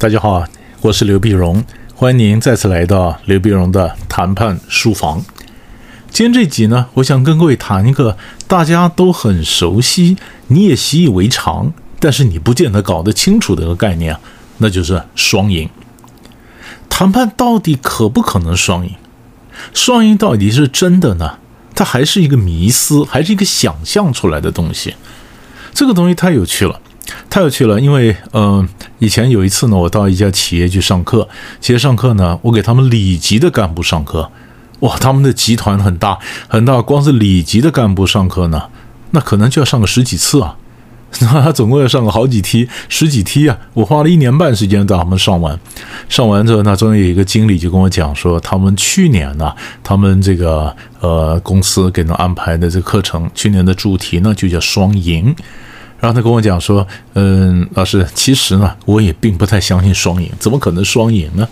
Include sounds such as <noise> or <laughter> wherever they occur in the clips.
大家好，我是刘碧荣，欢迎您再次来到刘碧荣的谈判书房。今天这集呢，我想跟各位谈一个大家都很熟悉，你也习以为常，但是你不见得搞得清楚的一个概念，那就是双赢。谈判到底可不可能双赢？双赢到底是真的呢？它还是一个迷思，还是一个想象出来的东西？这个东西太有趣了，太有趣了。因为，嗯，以前有一次呢，我到一家企业去上课，企业上课呢，我给他们里级的干部上课。哇，他们的集团很大很大，光是里级的干部上课呢，那可能就要上个十几次啊。那 <laughs> 他总共要上个好几梯，十几梯啊！我花了一年半时间把他们上完。上完之后，那中间有一个经理就跟我讲说，他们去年呢，他们这个呃公司给他安排的这个课程，去年的主题呢就叫双赢。然后他跟我讲说，嗯，老师，其实呢，我也并不太相信双赢，怎么可能双赢呢？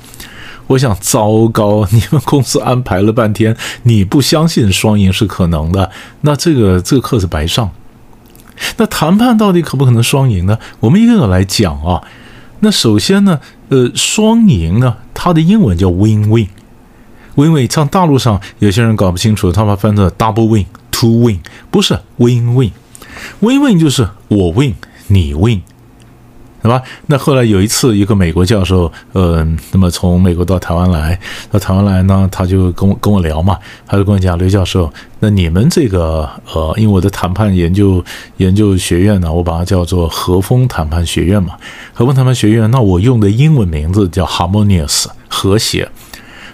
我想，糟糕，你们公司安排了半天，你不相信双赢是可能的，那这个这个课是白上。那谈判到底可不可能双赢呢？我们一个个来讲啊。那首先呢，呃，双赢呢，它的英文叫 win-win。win-win，像大陆上有些人搞不清楚，他把翻成 double win，two win，不是 win-win。Win-win 就是我 win，你 win。是吧？那后来有一次，一个美国教授，呃，那么从美国到台湾来，到台湾来呢，他就跟我跟我聊嘛，他就跟我讲，刘教授，那你们这个，呃，因为我的谈判研究研究学院呢，我把它叫做和风谈判学院嘛，和风谈判学院，那我用的英文名字叫 harmonious，和谐，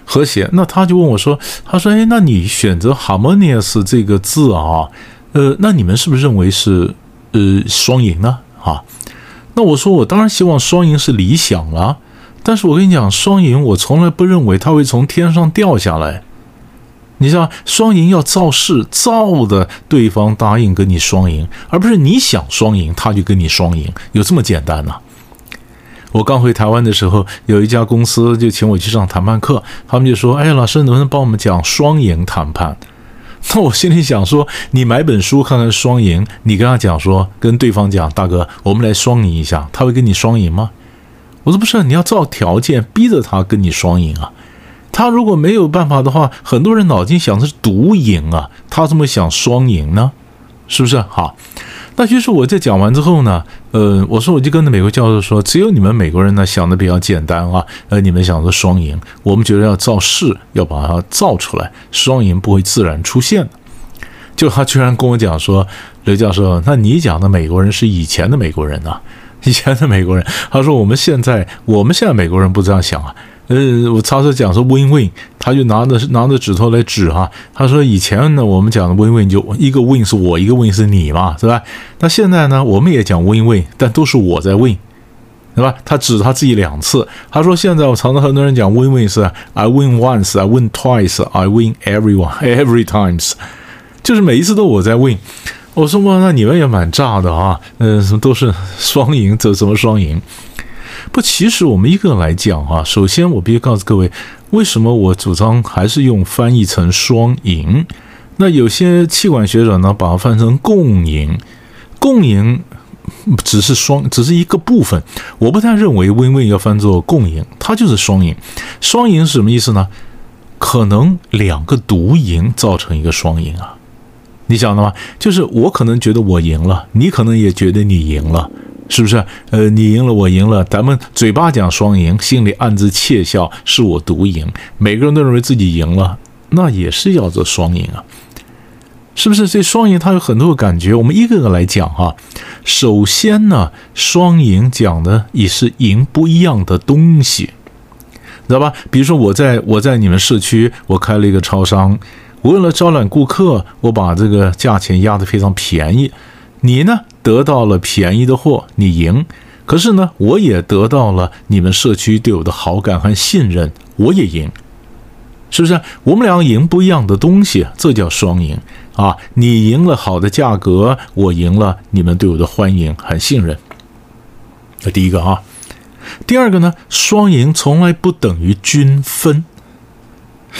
和谐。那他就问我说，他说，哎，那你选择 harmonious 这个字啊，呃，那你们是不是认为是，呃，双赢呢？啊？那我说，我当然希望双赢是理想了，但是我跟你讲，双赢我从来不认为它会从天上掉下来。你知道，双赢要造势，造的对方答应跟你双赢，而不是你想双赢他就跟你双赢，有这么简单呢？我刚回台湾的时候，有一家公司就请我去上谈判课，他们就说：“哎，老师能不能帮我们讲双赢谈判？” <laughs> 那我心里想说，你买本书看看双赢，你跟他讲说，跟对方讲，大哥，我们来双赢一下，他会跟你双赢吗？我说不是，你要造条件，逼着他跟你双赢啊。他如果没有办法的话，很多人脑筋想的是独赢啊，他怎么想双赢呢？是不是？好。那其实我在讲完之后呢，呃，我说我就跟那美国教授说，只有你们美国人呢想的比较简单啊，呃，你们想的双赢，我们觉得要造势，要把它造出来，双赢不会自然出现的。就他居然跟我讲说，刘教授，那你讲的美国人是以前的美国人呐，以前的美国人，他说我们现在我们现在美国人不这样想啊。呃，我常常讲说 win win，他就拿着拿着指头来指哈。他说以前呢，我们讲的 win win 就一个 win 是我，一个 win 是你嘛，是吧？那现在呢，我们也讲 win win，但都是我在 win，对吧？他指他自己两次。他说现在我常常很多人讲 win win 是 I win once，I win twice，I win everyone，every <laughs> times，就是每一次都我在 win。我说哇，那你们也蛮炸的啊，嗯，什么都是双赢，这什么双赢？不，其实我们一个来讲啊，首先我必须告诉各位，为什么我主张还是用翻译成双赢？那有些气管学者呢，把它翻成共赢，共赢只是双，只是一个部分。我不太认为 win-win 要翻作共赢，它就是双赢。双赢是什么意思呢？可能两个独赢造成一个双赢啊，你晓得吗？就是我可能觉得我赢了，你可能也觉得你赢了。是不是？呃，你赢了，我赢了，咱们嘴巴讲双赢，心里暗自窃笑，是我独赢。每个人都认为自己赢了，那也是要做双赢啊，是不是？这双赢它有很多个感觉，我们一个个来讲哈。首先呢，双赢讲的也是赢不一样的东西，知道吧？比如说我在我在你们社区，我开了一个超商，为了招揽顾客，我把这个价钱压得非常便宜。你呢得到了便宜的货，你赢。可是呢，我也得到了你们社区对我的好感和信任，我也赢，是不是？我们两个赢不一样的东西，这叫双赢啊！你赢了好的价格，我赢了你们对我的欢迎和信任。这第一个啊，第二个呢，双赢从来不等于均分。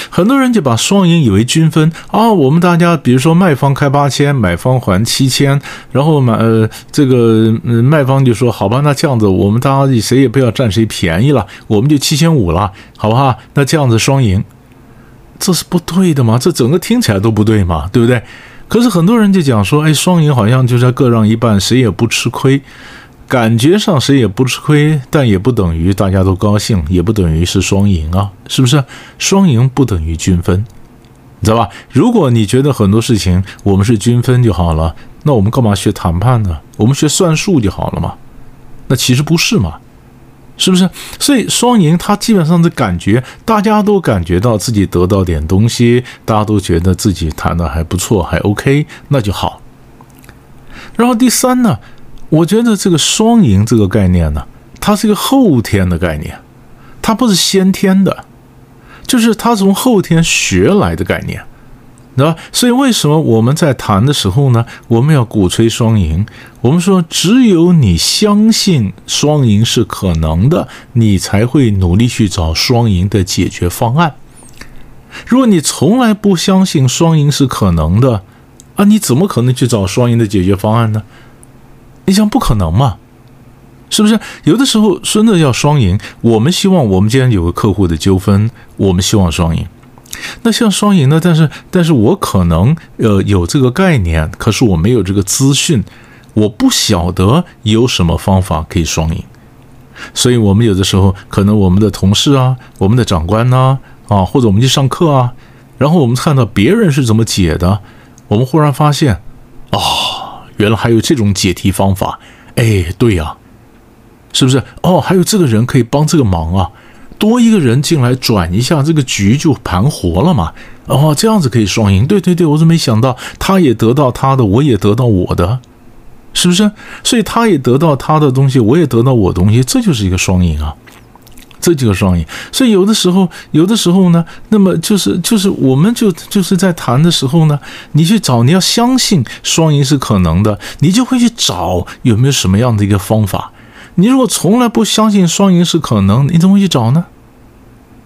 很多人就把双赢以为均分啊，我们大家比如说卖方开八千，买方还七千，然后买呃这个卖方就说好吧，那这样子我们大家谁也不要占谁便宜了，我们就七千五了，好不好？那这样子双赢，这是不对的嘛？这整个听起来都不对嘛，对不对？可是很多人就讲说，哎，双赢好像就是各让一半，谁也不吃亏。感觉上谁也不吃亏，但也不等于大家都高兴，也不等于是双赢啊，是不是？双赢不等于均分，你知道吧？如果你觉得很多事情我们是均分就好了，那我们干嘛学谈判呢？我们学算术就好了嘛？那其实不是嘛，是不是？所以双赢它基本上的感觉，大家都感觉到自己得到点东西，大家都觉得自己谈的还不错，还 OK，那就好。然后第三呢？我觉得这个双赢这个概念呢，它是一个后天的概念，它不是先天的，就是它从后天学来的概念，对吧？所以为什么我们在谈的时候呢，我们要鼓吹双赢？我们说，只有你相信双赢是可能的，你才会努力去找双赢的解决方案。如果你从来不相信双赢是可能的，啊，你怎么可能去找双赢的解决方案呢？你想不可能嘛？是不是？有的时候真的要双赢。我们希望我们今天有个客户的纠纷，我们希望双赢。那像双赢呢？但是，但是我可能呃有这个概念，可是我没有这个资讯，我不晓得有什么方法可以双赢。所以，我们有的时候可能我们的同事啊，我们的长官呐，啊，或者我们去上课啊，然后我们看到别人是怎么解的，我们忽然发现，哦。原来还有这种解题方法，哎，对呀，是不是？哦，还有这个人可以帮这个忙啊，多一个人进来转一下，这个局就盘活了嘛。哦，这样子可以双赢。对对对，我怎么没想到？他也得到他的，我也得到我的，是不是？所以他也得到他的东西，我也得到我东西，这就是一个双赢啊。这就是双赢，所以有的时候，有的时候呢，那么就是就是，我们就就是在谈的时候呢，你去找，你要相信双赢是可能的，你就会去找有没有什么样的一个方法。你如果从来不相信双赢是可能，你怎么去找呢？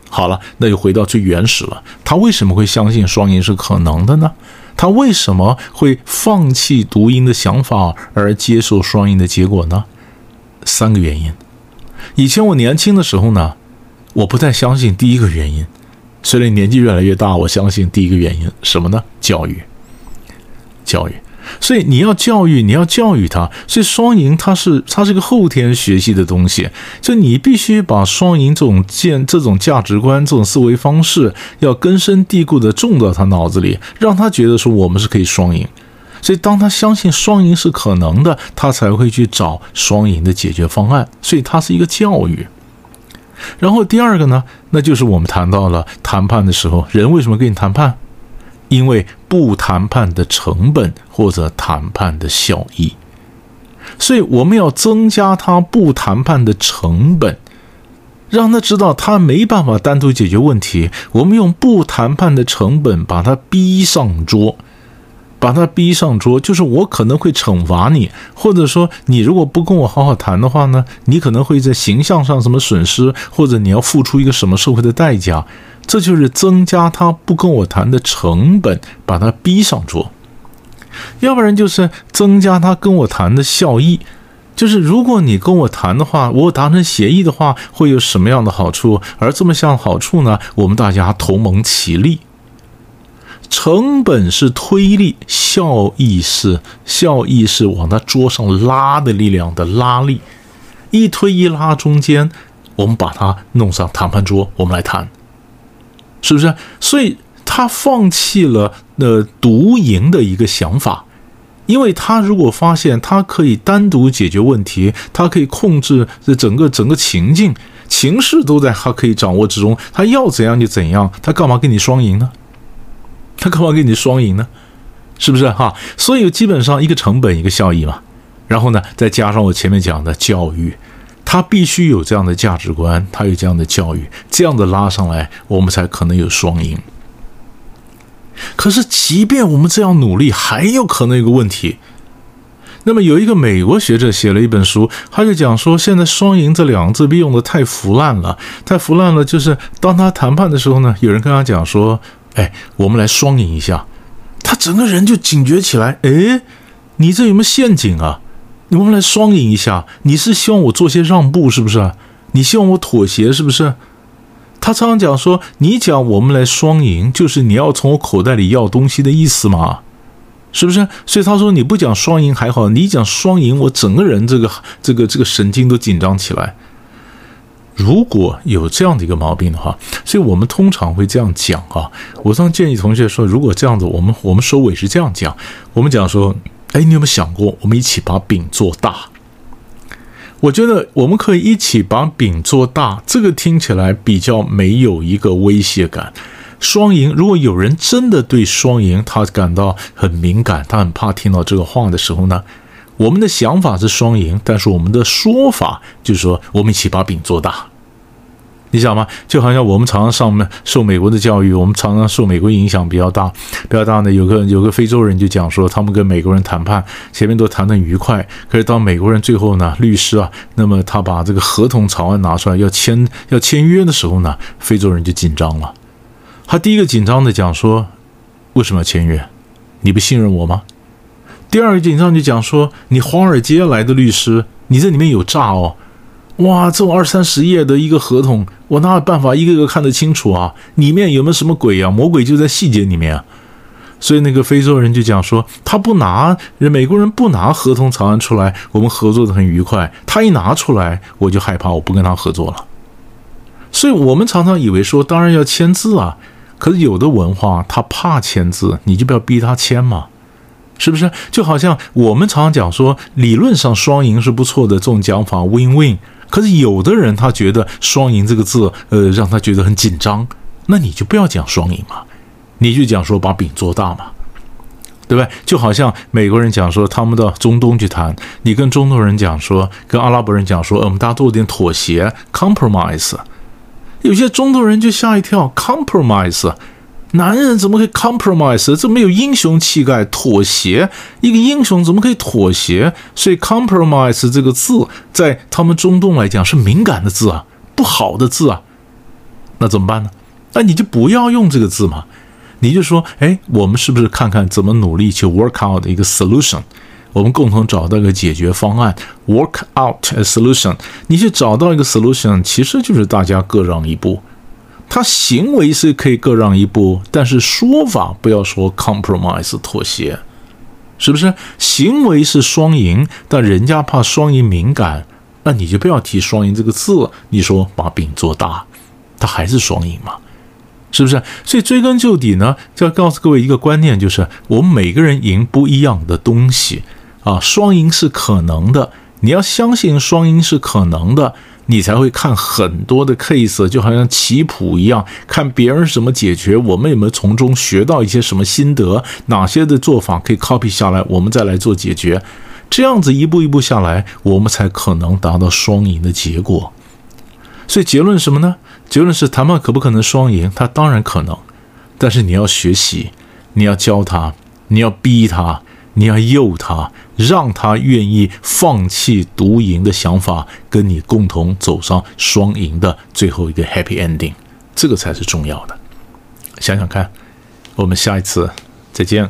好了，那就回到最原始了，他为什么会相信双赢是可能的呢？他为什么会放弃独赢的想法而接受双赢的结果呢？三个原因。以前我年轻的时候呢，我不太相信第一个原因。随着年纪越来越大，我相信第一个原因什么呢？教育，教育。所以你要教育，你要教育他。所以双赢它是它是个后天学习的东西，就你必须把双赢这种见这种价值观、这种思维方式要根深蒂固的种到他脑子里，让他觉得说我们是可以双赢。所以，当他相信双赢是可能的，他才会去找双赢的解决方案。所以，它是一个教育。然后，第二个呢，那就是我们谈到了谈判的时候，人为什么跟你谈判？因为不谈判的成本或者谈判的效益。所以，我们要增加他不谈判的成本，让他知道他没办法单独解决问题。我们用不谈判的成本把他逼上桌。把他逼上桌，就是我可能会惩罚你，或者说你如果不跟我好好谈的话呢，你可能会在形象上什么损失，或者你要付出一个什么社会的代价，这就是增加他不跟我谈的成本，把他逼上桌。要不然就是增加他跟我谈的效益，就是如果你跟我谈的话，我达成协议的话，会有什么样的好处？而这么项好处呢，我们大家同盟齐力。成本是推力，效益是效益是往他桌上拉的力量的拉力，一推一拉中间，我们把它弄上谈判桌，我们来谈，是不是？所以他放弃了呃独赢的一个想法，因为他如果发现他可以单独解决问题，他可以控制这整个整个情境，情势都在他可以掌握之中，他要怎样就怎样，他干嘛跟你双赢呢？他干嘛给你双赢呢？是不是哈？所以基本上一个成本一个效益嘛，然后呢，再加上我前面讲的教育，他必须有这样的价值观，他有这样的教育，这样的拉上来，我们才可能有双赢。可是，即便我们这样努力，还有可能有个问题，那么有一个美国学者写了一本书，他就讲说，现在“双赢”这两个字被用的太腐烂了，太腐烂了。就是当他谈判的时候呢，有人跟他讲说：“哎，我们来双赢一下。”他整个人就警觉起来：“哎，你这有没有陷阱啊？我们来双赢一下，你是希望我做些让步是不是？你希望我妥协是不是？”他常常讲说：“你讲我们来双赢，就是你要从我口袋里要东西的意思嘛？”是不是？所以他说你不讲双赢还好，你讲双赢，我整个人这个这个这个神经都紧张起来。如果有这样的一个毛病的话，所以我们通常会这样讲啊。我常建议同学说，如果这样子，我们我们收尾是这样讲，我们讲说，哎，你有没有想过，我们一起把饼做大？我觉得我们可以一起把饼做大，这个听起来比较没有一个威胁感。双赢，如果有人真的对双赢他感到很敏感，他很怕听到这个话的时候呢，我们的想法是双赢，但是我们的说法就是说我们一起把饼做大，你想吗？就好像我们常常上面受美国的教育，我们常常受美国影响比较大，比较大呢。有个有个非洲人就讲说，他们跟美国人谈判，前面都谈得愉快，可是当美国人最后呢，律师啊，那么他把这个合同草案拿出来要签要签约的时候呢，非洲人就紧张了。他第一个紧张的讲说：“为什么要签约？你不信任我吗？”第二个紧张就讲说：“你华尔街来的律师，你这里面有诈哦！哇，这种二三十页的一个合同，我哪有办法一个个看得清楚啊？里面有没有什么鬼啊？魔鬼就在细节里面啊！”所以那个非洲人就讲说：“他不拿，美国人不拿合同草案出来，我们合作的很愉快。他一拿出来，我就害怕，我不跟他合作了。”所以我们常常以为说，当然要签字啊。可是有的文化他怕签字，你就不要逼他签嘛，是不是？就好像我们常常讲说，理论上双赢是不错的这种讲法，win win。可是有的人他觉得双赢这个字，呃，让他觉得很紧张，那你就不要讲双赢嘛，你就讲说把饼做大嘛，对不对？就好像美国人讲说他们到中东去谈，你跟中东人讲说，跟阿拉伯人讲说，我们大家做点妥协，compromise。有些中东人就吓一跳，compromise，男人怎么可以 compromise？这没有英雄气概，妥协。一个英雄怎么可以妥协？所以 compromise 这个字在他们中东来讲是敏感的字啊，不好的字啊。那怎么办呢？那你就不要用这个字嘛，你就说，哎，我们是不是看看怎么努力去 work out 一个 solution？我们共同找到一个解决方案，work out a solution。你去找到一个 solution，其实就是大家各让一步。他行为是可以各让一步，但是说法不要说 compromise 妥协，是不是？行为是双赢，但人家怕双赢敏感，那你就不要提双赢这个字。你说把饼做大，他还是双赢嘛？是不是？所以追根究底呢，就要告诉各位一个观念，就是我们每个人赢不一样的东西。啊，双赢是可能的，你要相信双赢是可能的，你才会看很多的 case，就好像棋谱一样，看别人怎么解决，我们有没有从中学到一些什么心得，哪些的做法可以 copy 下来，我们再来做解决，这样子一步一步下来，我们才可能达到双赢的结果。所以结论什么呢？结论是谈判可不可能双赢？它当然可能，但是你要学习，你要教他，你要逼他。你要诱他，让他愿意放弃独赢的想法，跟你共同走上双赢的最后一个 happy ending，这个才是重要的。想想看，我们下一次再见。